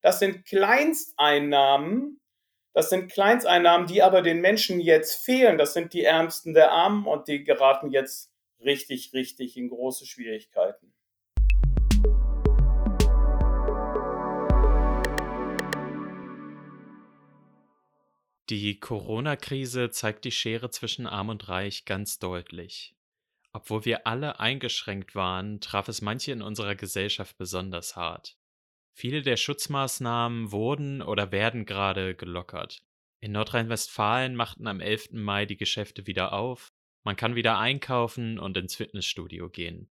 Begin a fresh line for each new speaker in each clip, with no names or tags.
Das sind Kleinsteinnahmen, das sind Kleinsteinnahmen, die aber den Menschen jetzt fehlen. Das sind die Ärmsten der Armen und die geraten jetzt richtig, richtig in große Schwierigkeiten.
Die Corona-Krise zeigt die Schere zwischen Arm und Reich ganz deutlich. Obwohl wir alle eingeschränkt waren, traf es manche in unserer Gesellschaft besonders hart. Viele der Schutzmaßnahmen wurden oder werden gerade gelockert. In Nordrhein-Westfalen machten am 11. Mai die Geschäfte wieder auf, man kann wieder einkaufen und ins Fitnessstudio gehen.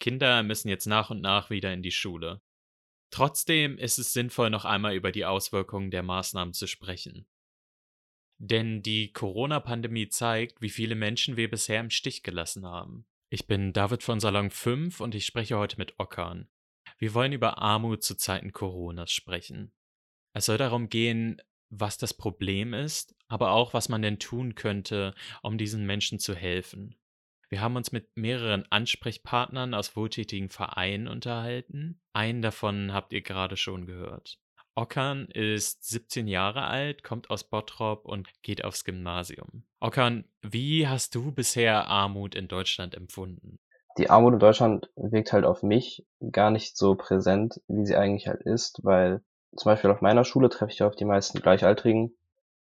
Kinder müssen jetzt nach und nach wieder in die Schule. Trotzdem ist es sinnvoll, noch einmal über die Auswirkungen der Maßnahmen zu sprechen. Denn die Corona-Pandemie zeigt, wie viele Menschen wir bisher im Stich gelassen haben. Ich bin David von Salon 5 und ich spreche heute mit Okan. Wir wollen über Armut zu Zeiten Coronas sprechen. Es soll darum gehen, was das Problem ist, aber auch, was man denn tun könnte, um diesen Menschen zu helfen. Wir haben uns mit mehreren Ansprechpartnern aus wohltätigen Vereinen unterhalten. Einen davon habt ihr gerade schon gehört. Okan ist 17 Jahre alt, kommt aus Bottrop und geht aufs Gymnasium. Okan, wie hast du bisher Armut in Deutschland empfunden?
Die Armut in Deutschland wirkt halt auf mich gar nicht so präsent, wie sie eigentlich halt ist, weil zum Beispiel auf meiner Schule treffe ich auf die meisten Gleichaltrigen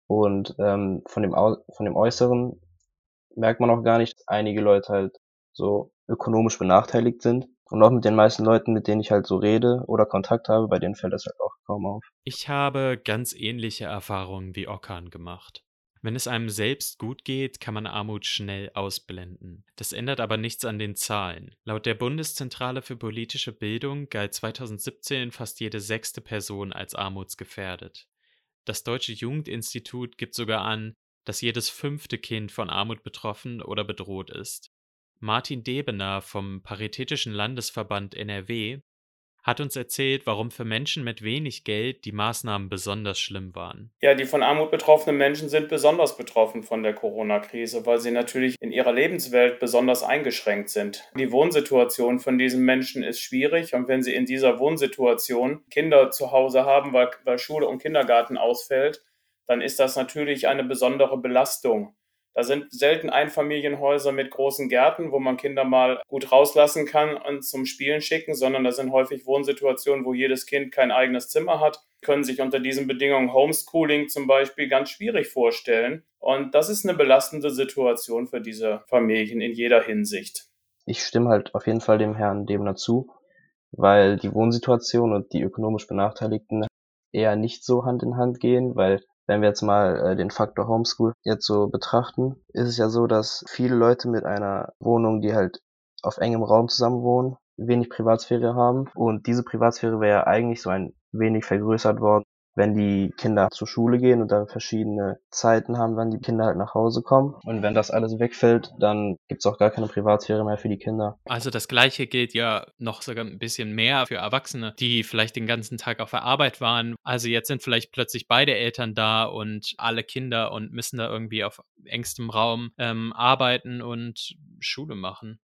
und ähm, von dem von dem Äußeren merkt man auch gar nicht, dass einige Leute halt so ökonomisch benachteiligt sind. Und auch mit den meisten Leuten, mit denen ich halt so rede oder Kontakt habe, bei denen fällt das halt auch kaum auf.
Ich habe ganz ähnliche Erfahrungen wie Okan gemacht. Wenn es einem selbst gut geht, kann man Armut schnell ausblenden. Das ändert aber nichts an den Zahlen. Laut der Bundeszentrale für politische Bildung galt 2017 fast jede sechste Person als armutsgefährdet. Das Deutsche Jugendinstitut gibt sogar an, dass jedes fünfte Kind von Armut betroffen oder bedroht ist. Martin Debener vom Paritätischen Landesverband NRW hat uns erzählt, warum für Menschen mit wenig Geld die Maßnahmen besonders schlimm waren.
Ja, die von Armut betroffenen Menschen sind besonders betroffen von der Corona-Krise, weil sie natürlich in ihrer Lebenswelt besonders eingeschränkt sind. Die Wohnsituation von diesen Menschen ist schwierig und wenn sie in dieser Wohnsituation Kinder zu Hause haben, weil, weil Schule und Kindergarten ausfällt, dann ist das natürlich eine besondere Belastung. Da sind selten Einfamilienhäuser mit großen Gärten, wo man Kinder mal gut rauslassen kann und zum Spielen schicken, sondern da sind häufig Wohnsituationen, wo jedes Kind kein eigenes Zimmer hat, können sich unter diesen Bedingungen Homeschooling zum Beispiel ganz schwierig vorstellen. Und das ist eine belastende Situation für diese Familien in jeder Hinsicht.
Ich stimme halt auf jeden Fall dem Herrn Demner zu, weil die Wohnsituation und die ökonomisch Benachteiligten eher nicht so Hand in Hand gehen, weil wenn wir jetzt mal äh, den Faktor Homeschool jetzt so betrachten, ist es ja so, dass viele Leute mit einer Wohnung, die halt auf engem Raum zusammenwohnen, wenig Privatsphäre haben. Und diese Privatsphäre wäre ja eigentlich so ein wenig vergrößert worden, wenn die Kinder zur Schule gehen und da verschiedene Zeiten haben, wann die Kinder halt nach Hause kommen. Und wenn das alles wegfällt, dann gibt es auch gar keine Privatsphäre mehr für die Kinder.
Also das gleiche gilt ja noch sogar ein bisschen mehr für Erwachsene, die vielleicht den ganzen Tag auf der Arbeit waren. Also jetzt sind vielleicht plötzlich beide Eltern da und alle Kinder und müssen da irgendwie auf engstem Raum ähm, arbeiten und Schule machen.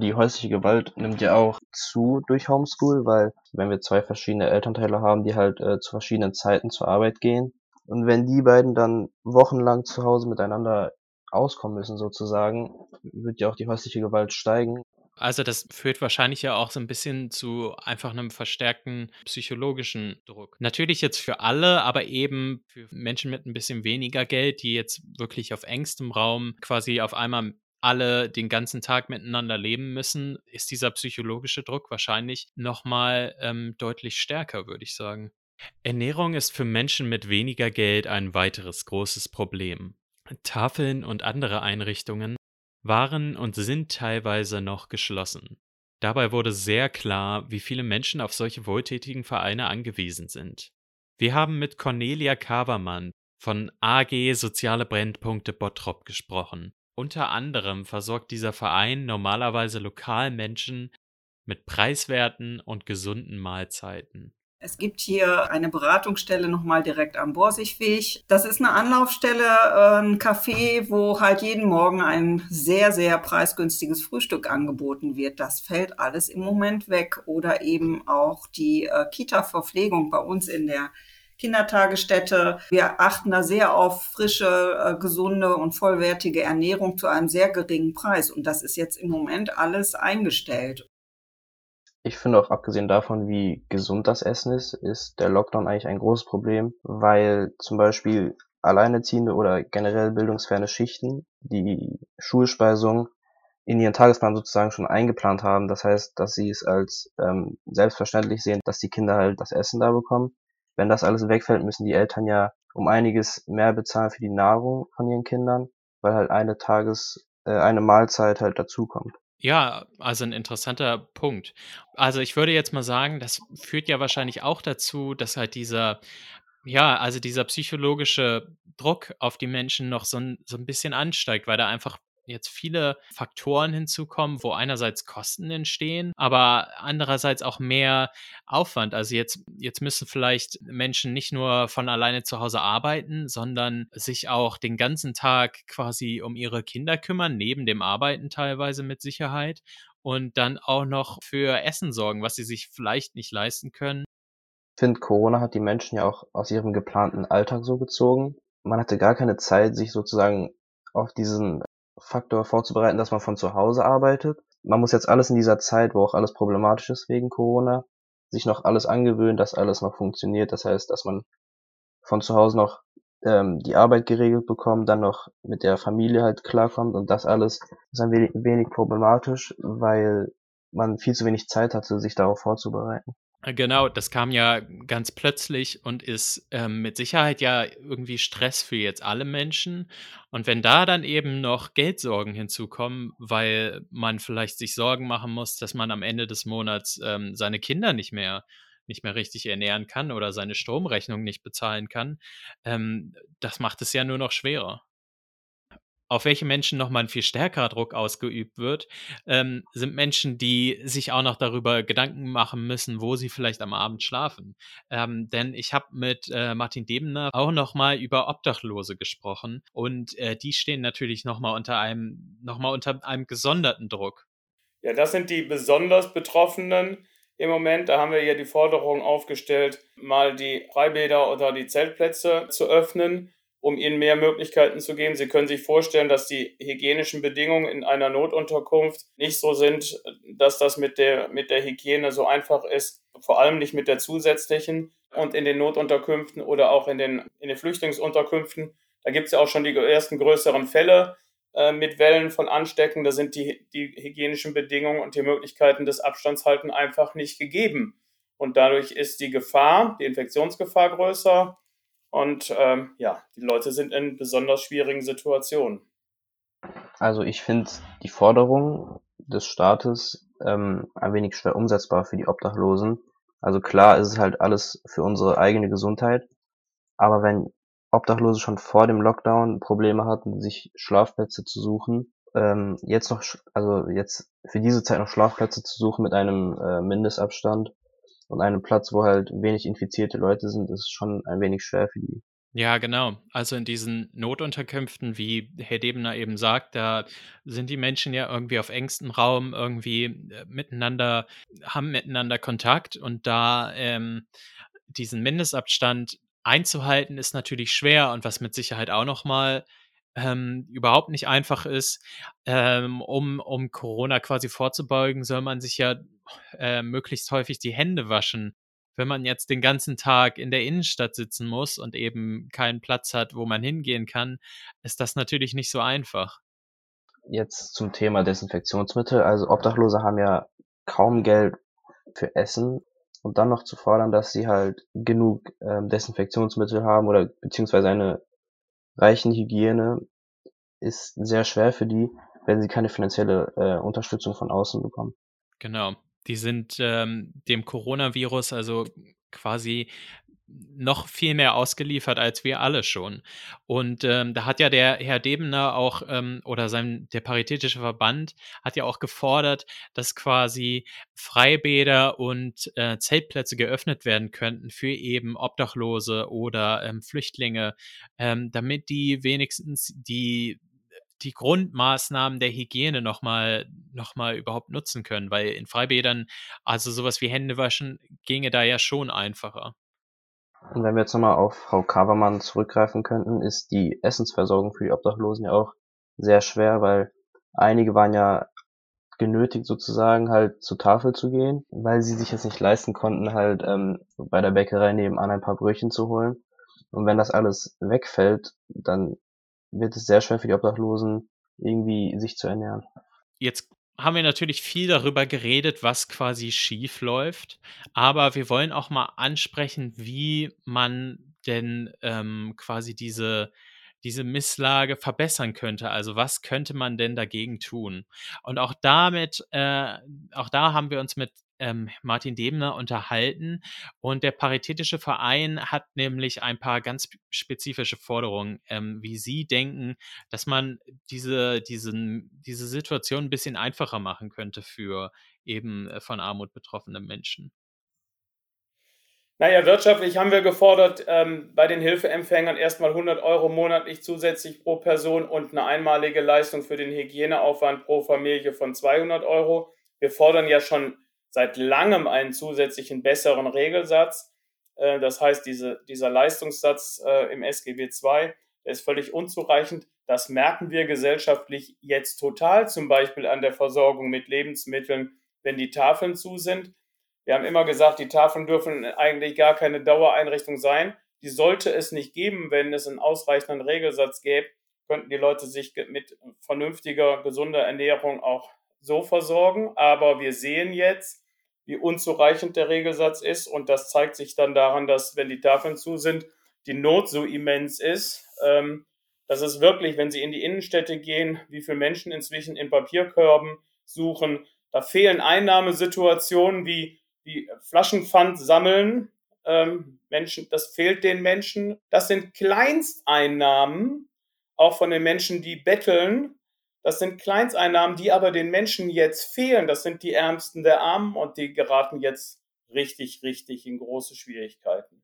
Die häusliche Gewalt nimmt ja auch zu durch Homeschool, weil wenn wir zwei verschiedene Elternteile haben, die halt äh, zu verschiedenen Zeiten zur Arbeit gehen und wenn die beiden dann wochenlang zu Hause miteinander auskommen müssen sozusagen, wird ja auch die häusliche Gewalt steigen.
Also das führt wahrscheinlich ja auch so ein bisschen zu einfach einem verstärkten psychologischen Druck. Natürlich jetzt für alle, aber eben für Menschen mit ein bisschen weniger Geld, die jetzt wirklich auf engstem Raum quasi auf einmal alle den ganzen Tag miteinander leben müssen, ist dieser psychologische Druck wahrscheinlich nochmal ähm, deutlich stärker, würde ich sagen. Ernährung ist für Menschen mit weniger Geld ein weiteres großes Problem. Tafeln und andere Einrichtungen waren und sind teilweise noch geschlossen. Dabei wurde sehr klar, wie viele Menschen auf solche wohltätigen Vereine angewiesen sind. Wir haben mit Cornelia Kavermann von AG Soziale Brennpunkte Bottrop gesprochen. Unter anderem versorgt dieser Verein normalerweise lokal Menschen mit preiswerten und gesunden Mahlzeiten.
Es gibt hier eine Beratungsstelle nochmal direkt am Borsigweg. Das ist eine Anlaufstelle, äh, ein Café, wo halt jeden Morgen ein sehr, sehr preisgünstiges Frühstück angeboten wird. Das fällt alles im Moment weg. Oder eben auch die äh, Kita-Verpflegung bei uns in der Kindertagesstätte. Wir achten da sehr auf frische, äh, gesunde und vollwertige Ernährung zu einem sehr geringen Preis. Und das ist jetzt im Moment alles eingestellt.
Ich finde auch abgesehen davon, wie gesund das Essen ist, ist der Lockdown eigentlich ein großes Problem, weil zum Beispiel Alleinerziehende oder generell bildungsferne Schichten die Schulspeisung in ihren Tagesplan sozusagen schon eingeplant haben. Das heißt, dass sie es als ähm, selbstverständlich sehen, dass die Kinder halt das Essen da bekommen. Wenn das alles wegfällt, müssen die Eltern ja um einiges mehr bezahlen für die Nahrung von ihren Kindern, weil halt eine Tages, äh, eine Mahlzeit halt dazukommt.
Ja, also ein interessanter Punkt. Also ich würde jetzt mal sagen, das führt ja wahrscheinlich auch dazu, dass halt dieser, ja, also dieser psychologische Druck auf die Menschen noch so ein, so ein bisschen ansteigt, weil da einfach jetzt viele Faktoren hinzukommen, wo einerseits Kosten entstehen, aber andererseits auch mehr Aufwand. Also jetzt, jetzt müssen vielleicht Menschen nicht nur von alleine zu Hause arbeiten, sondern sich auch den ganzen Tag quasi um ihre Kinder kümmern, neben dem Arbeiten teilweise mit Sicherheit und dann auch noch für Essen sorgen, was sie sich vielleicht nicht leisten können.
Ich finde, Corona hat die Menschen ja auch aus ihrem geplanten Alltag so gezogen. Man hatte gar keine Zeit, sich sozusagen auf diesen Faktor vorzubereiten, dass man von zu Hause arbeitet. Man muss jetzt alles in dieser Zeit, wo auch alles problematisch ist wegen Corona, sich noch alles angewöhnen, dass alles noch funktioniert. Das heißt, dass man von zu Hause noch ähm, die Arbeit geregelt bekommt, dann noch mit der Familie halt klarkommt und das alles ist ein wenig, wenig problematisch, weil man viel zu wenig Zeit hatte, sich darauf vorzubereiten.
Äh, genau, das kam ja ganz plötzlich und ist ähm, mit Sicherheit ja irgendwie Stress für jetzt alle Menschen. Und wenn da dann eben noch Geldsorgen hinzukommen, weil man vielleicht sich Sorgen machen muss, dass man am Ende des Monats ähm, seine Kinder nicht mehr nicht mehr richtig ernähren kann oder seine Stromrechnung nicht bezahlen kann, ähm, das macht es ja nur noch schwerer auf welche Menschen nochmal ein viel stärkerer Druck ausgeübt wird, ähm, sind Menschen, die sich auch noch darüber Gedanken machen müssen, wo sie vielleicht am Abend schlafen. Ähm, denn ich habe mit äh, Martin Debener auch nochmal über Obdachlose gesprochen und äh, die stehen natürlich nochmal unter einem, noch mal unter einem gesonderten Druck.
Ja, das sind die besonders Betroffenen im Moment. Da haben wir ja die Forderung aufgestellt, mal die Freibäder oder die Zeltplätze zu öffnen um ihnen mehr Möglichkeiten zu geben. Sie können sich vorstellen, dass die hygienischen Bedingungen in einer Notunterkunft nicht so sind, dass das mit der, mit der Hygiene so einfach ist, vor allem nicht mit der zusätzlichen. Und in den Notunterkünften oder auch in den, in den Flüchtlingsunterkünften, da gibt es ja auch schon die ersten größeren Fälle äh, mit Wellen von Anstecken. Da sind die, die hygienischen Bedingungen und die Möglichkeiten des Abstandshalten einfach nicht gegeben. Und dadurch ist die Gefahr, die Infektionsgefahr größer und ähm, ja, die Leute sind in besonders schwierigen Situationen.
Also ich finde die Forderung des Staates ähm, ein wenig schwer umsetzbar für die Obdachlosen. Also klar ist es halt alles für unsere eigene Gesundheit, aber wenn Obdachlose schon vor dem Lockdown Probleme hatten, sich Schlafplätze zu suchen, ähm, jetzt noch, also jetzt für diese Zeit noch Schlafplätze zu suchen mit einem äh, Mindestabstand, und einem Platz, wo halt wenig infizierte Leute sind, ist schon ein wenig schwer für die.
Ja, genau. Also in diesen Notunterkünften, wie Herr Debener eben sagt, da sind die Menschen ja irgendwie auf engstem Raum irgendwie äh, miteinander, haben miteinander Kontakt und da ähm, diesen Mindestabstand einzuhalten, ist natürlich schwer und was mit Sicherheit auch nochmal ähm, überhaupt nicht einfach ist, ähm, um, um Corona quasi vorzubeugen, soll man sich ja äh, möglichst häufig die Hände waschen. Wenn man jetzt den ganzen Tag in der Innenstadt sitzen muss und eben keinen Platz hat, wo man hingehen kann, ist das natürlich nicht so einfach.
Jetzt zum Thema Desinfektionsmittel. Also Obdachlose haben ja kaum Geld für Essen und dann noch zu fordern, dass sie halt genug ähm, Desinfektionsmittel haben oder beziehungsweise eine reichen Hygiene ist sehr schwer für die, wenn sie keine finanzielle äh, Unterstützung von außen bekommen.
Genau. Die sind ähm, dem Coronavirus also quasi noch viel mehr ausgeliefert als wir alle schon. Und ähm, da hat ja der Herr Debener auch, ähm, oder sein, der Paritätische Verband hat ja auch gefordert, dass quasi Freibäder und äh, Zeltplätze geöffnet werden könnten für eben Obdachlose oder ähm, Flüchtlinge, ähm, damit die wenigstens die die Grundmaßnahmen der Hygiene nochmal noch mal überhaupt nutzen können, weil in Freibädern, also sowas wie Hände waschen, ginge da ja schon einfacher.
Und wenn wir jetzt nochmal auf Frau Kavermann zurückgreifen könnten, ist die Essensversorgung für die Obdachlosen ja auch sehr schwer, weil einige waren ja genötigt sozusagen halt zur Tafel zu gehen, weil sie sich jetzt nicht leisten konnten, halt ähm, bei der Bäckerei nebenan ein paar Brötchen zu holen. Und wenn das alles wegfällt, dann wird es sehr schwer für die Obdachlosen, irgendwie sich zu ernähren.
Jetzt haben wir natürlich viel darüber geredet, was quasi schief läuft, aber wir wollen auch mal ansprechen, wie man denn ähm, quasi diese diese Misslage verbessern könnte. Also was könnte man denn dagegen tun? Und auch damit, äh, auch da haben wir uns mit ähm, Martin Debner unterhalten und der Paritätische Verein hat nämlich ein paar ganz spezifische Forderungen, ähm, wie sie denken, dass man diese, diesen, diese Situation ein bisschen einfacher machen könnte für eben äh, von Armut betroffene Menschen.
Naja, wirtschaftlich haben wir gefordert, ähm, bei den Hilfeempfängern erstmal 100 Euro monatlich zusätzlich pro Person und eine einmalige Leistung für den Hygieneaufwand pro Familie von 200 Euro. Wir fordern ja schon seit langem einen zusätzlichen besseren Regelsatz. Äh, das heißt, diese, dieser Leistungssatz äh, im SGB II, der ist völlig unzureichend. Das merken wir gesellschaftlich jetzt total, zum Beispiel an der Versorgung mit Lebensmitteln, wenn die Tafeln zu sind. Wir haben immer gesagt, die Tafeln dürfen eigentlich gar keine Dauereinrichtung sein. Die sollte es nicht geben, wenn es einen ausreichenden Regelsatz gäbe, könnten die Leute sich mit vernünftiger, gesunder Ernährung auch so versorgen. Aber wir sehen jetzt, wie unzureichend der Regelsatz ist. Und das zeigt sich dann daran, dass, wenn die Tafeln zu sind, die Not so immens ist, ähm, dass es wirklich, wenn Sie in die Innenstädte gehen, wie viele Menschen inzwischen in Papierkörben suchen, da fehlen Einnahmesituationen wie, wie Flaschenpfand sammeln. Ähm, Menschen, das fehlt den Menschen. Das sind Kleinsteinnahmen, auch von den Menschen, die betteln, das sind Kleinsteinnahmen, die aber den Menschen jetzt fehlen. Das sind die Ärmsten der Armen und die geraten jetzt richtig, richtig in große Schwierigkeiten.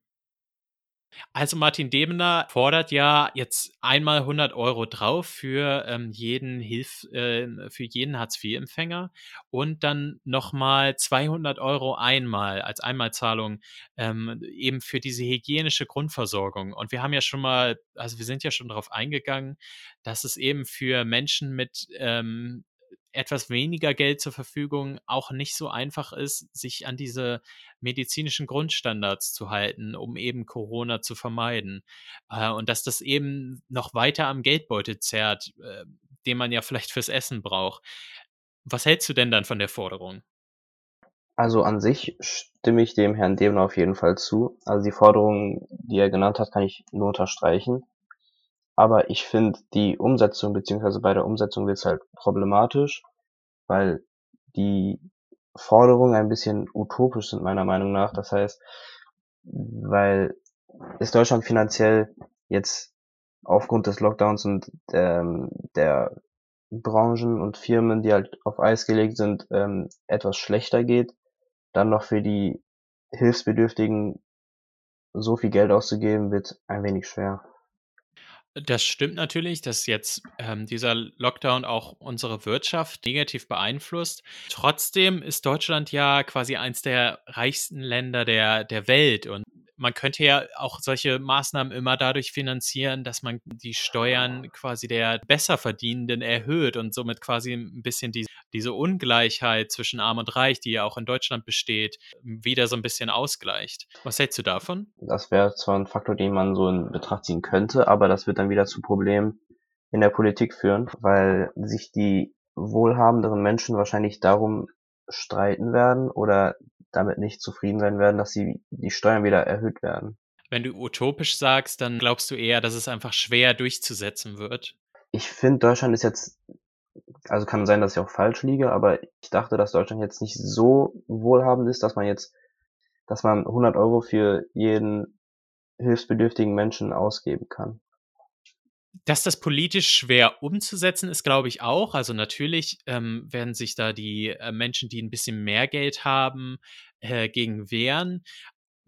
Also Martin Debener fordert ja jetzt einmal 100 Euro drauf für ähm, jeden Hilf, äh, für jeden Hartz-IV-Empfänger und dann nochmal 200 Euro einmal als Einmalzahlung ähm, eben für diese hygienische Grundversorgung. Und wir haben ja schon mal, also wir sind ja schon darauf eingegangen, dass es eben für Menschen mit ähm, etwas weniger Geld zur Verfügung auch nicht so einfach ist, sich an diese medizinischen Grundstandards zu halten, um eben Corona zu vermeiden. Äh, und dass das eben noch weiter am Geldbeutel zerrt, äh, den man ja vielleicht fürs Essen braucht. Was hältst du denn dann von der Forderung?
Also an sich stimme ich dem Herrn Debner auf jeden Fall zu. Also die Forderung, die er genannt hat, kann ich nur unterstreichen. Aber ich finde die Umsetzung, beziehungsweise bei der Umsetzung wird es halt problematisch, weil die Forderungen ein bisschen utopisch sind meiner Meinung nach. Das heißt, weil ist Deutschland finanziell jetzt aufgrund des Lockdowns und ähm, der Branchen und Firmen, die halt auf Eis gelegt sind, ähm, etwas schlechter geht, dann noch für die Hilfsbedürftigen so viel Geld auszugeben, wird ein wenig schwer.
Das stimmt natürlich, dass jetzt ähm, dieser Lockdown auch unsere Wirtschaft negativ beeinflusst. Trotzdem ist Deutschland ja quasi eins der reichsten Länder der, der Welt und man könnte ja auch solche Maßnahmen immer dadurch finanzieren, dass man die Steuern quasi der Besserverdienenden erhöht und somit quasi ein bisschen die, diese Ungleichheit zwischen Arm und Reich, die ja auch in Deutschland besteht, wieder so ein bisschen ausgleicht. Was hältst du davon?
Das wäre zwar ein Faktor, den man so in Betracht ziehen könnte, aber das wird dann wieder zu Problemen in der Politik führen, weil sich die wohlhabenderen Menschen wahrscheinlich darum streiten werden oder damit nicht zufrieden sein werden, dass sie die Steuern wieder erhöht werden.
Wenn du utopisch sagst, dann glaubst du eher, dass es einfach schwer durchzusetzen wird.
Ich finde, Deutschland ist jetzt, also kann sein, dass ich auch falsch liege, aber ich dachte, dass Deutschland jetzt nicht so wohlhabend ist, dass man jetzt, dass man 100 Euro für jeden hilfsbedürftigen Menschen ausgeben kann.
Dass das politisch schwer umzusetzen ist, glaube ich auch. Also natürlich ähm, werden sich da die äh, Menschen, die ein bisschen mehr Geld haben, äh, gegen wehren.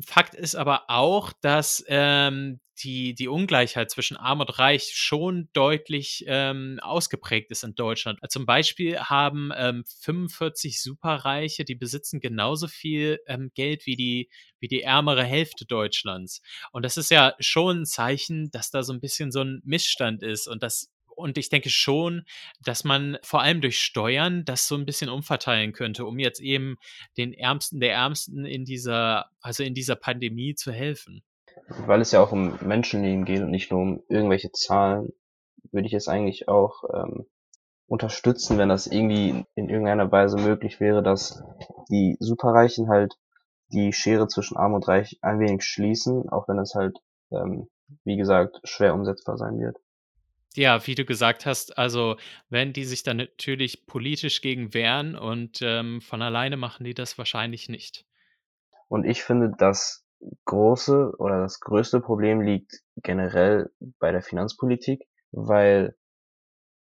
Fakt ist aber auch, dass ähm, die, die Ungleichheit zwischen Arm und Reich schon deutlich ähm, ausgeprägt ist in Deutschland. Zum Beispiel haben ähm, 45 Superreiche, die besitzen genauso viel ähm, Geld wie die, wie die ärmere Hälfte Deutschlands. Und das ist ja schon ein Zeichen, dass da so ein bisschen so ein Missstand ist und dass und ich denke schon, dass man vor allem durch Steuern das so ein bisschen umverteilen könnte, um jetzt eben den Ärmsten der Ärmsten in dieser, also in dieser Pandemie zu helfen.
Weil es ja auch um Menschenleben geht und nicht nur um irgendwelche Zahlen, würde ich es eigentlich auch ähm, unterstützen, wenn das irgendwie in irgendeiner Weise möglich wäre, dass die Superreichen halt die Schere zwischen Arm und Reich ein wenig schließen, auch wenn es halt, ähm, wie gesagt, schwer umsetzbar sein wird.
Ja, wie du gesagt hast, also wenn die sich dann natürlich politisch gegen wehren und ähm, von alleine machen die das wahrscheinlich nicht.
Und ich finde, das große oder das größte Problem liegt generell bei der Finanzpolitik, weil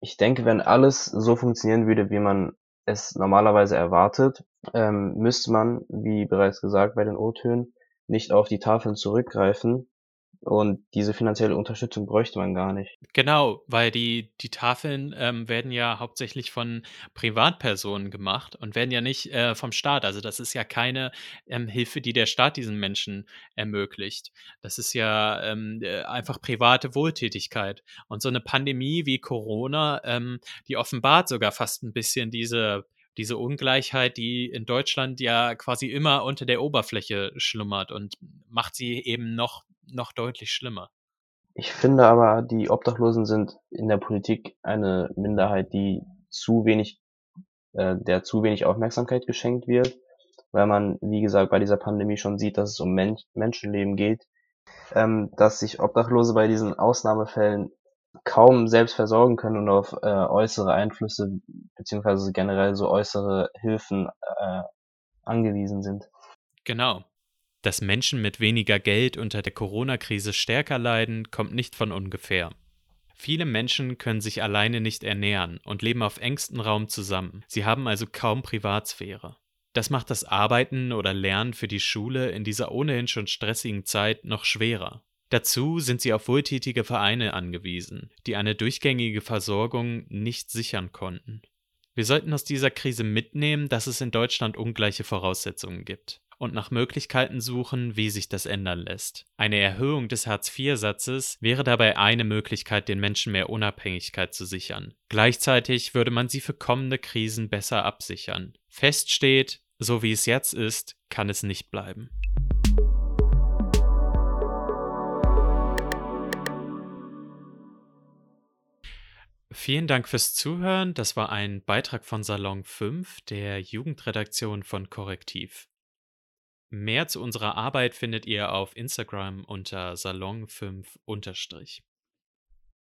ich denke, wenn alles so funktionieren würde, wie man es normalerweise erwartet, ähm, müsste man, wie bereits gesagt bei den O-Tönen, nicht auf die Tafeln zurückgreifen, und diese finanzielle Unterstützung bräuchte man gar nicht.
Genau, weil die, die Tafeln ähm, werden ja hauptsächlich von Privatpersonen gemacht und werden ja nicht äh, vom Staat. Also das ist ja keine ähm, Hilfe, die der Staat diesen Menschen ermöglicht. Das ist ja ähm, äh, einfach private Wohltätigkeit. Und so eine Pandemie wie Corona, ähm, die offenbart sogar fast ein bisschen diese diese Ungleichheit, die in Deutschland ja quasi immer unter der Oberfläche schlummert und macht sie eben noch noch deutlich schlimmer.
Ich finde aber, die Obdachlosen sind in der Politik eine Minderheit, die zu wenig, äh, der zu wenig Aufmerksamkeit geschenkt wird, weil man, wie gesagt, bei dieser Pandemie schon sieht, dass es um Men Menschenleben geht, ähm, dass sich Obdachlose bei diesen Ausnahmefällen kaum selbst versorgen können und auf äh, äußere Einflüsse beziehungsweise generell so äußere Hilfen äh, angewiesen sind.
Genau. Dass Menschen mit weniger Geld unter der Corona-Krise stärker leiden, kommt nicht von ungefähr. Viele Menschen können sich alleine nicht ernähren und leben auf engstem Raum zusammen. Sie haben also kaum Privatsphäre. Das macht das Arbeiten oder Lernen für die Schule in dieser ohnehin schon stressigen Zeit noch schwerer. Dazu sind sie auf wohltätige Vereine angewiesen, die eine durchgängige Versorgung nicht sichern konnten. Wir sollten aus dieser Krise mitnehmen, dass es in Deutschland ungleiche Voraussetzungen gibt und nach Möglichkeiten suchen, wie sich das ändern lässt. Eine Erhöhung des Hartz-IV-Satzes wäre dabei eine Möglichkeit, den Menschen mehr Unabhängigkeit zu sichern. Gleichzeitig würde man sie für kommende Krisen besser absichern. Fest steht, so wie es jetzt ist, kann es nicht bleiben. Vielen Dank fürs Zuhören. Das war ein Beitrag von Salon 5, der Jugendredaktion von Korrektiv. Mehr zu unserer Arbeit findet ihr auf Instagram unter Salon5 unterstrich.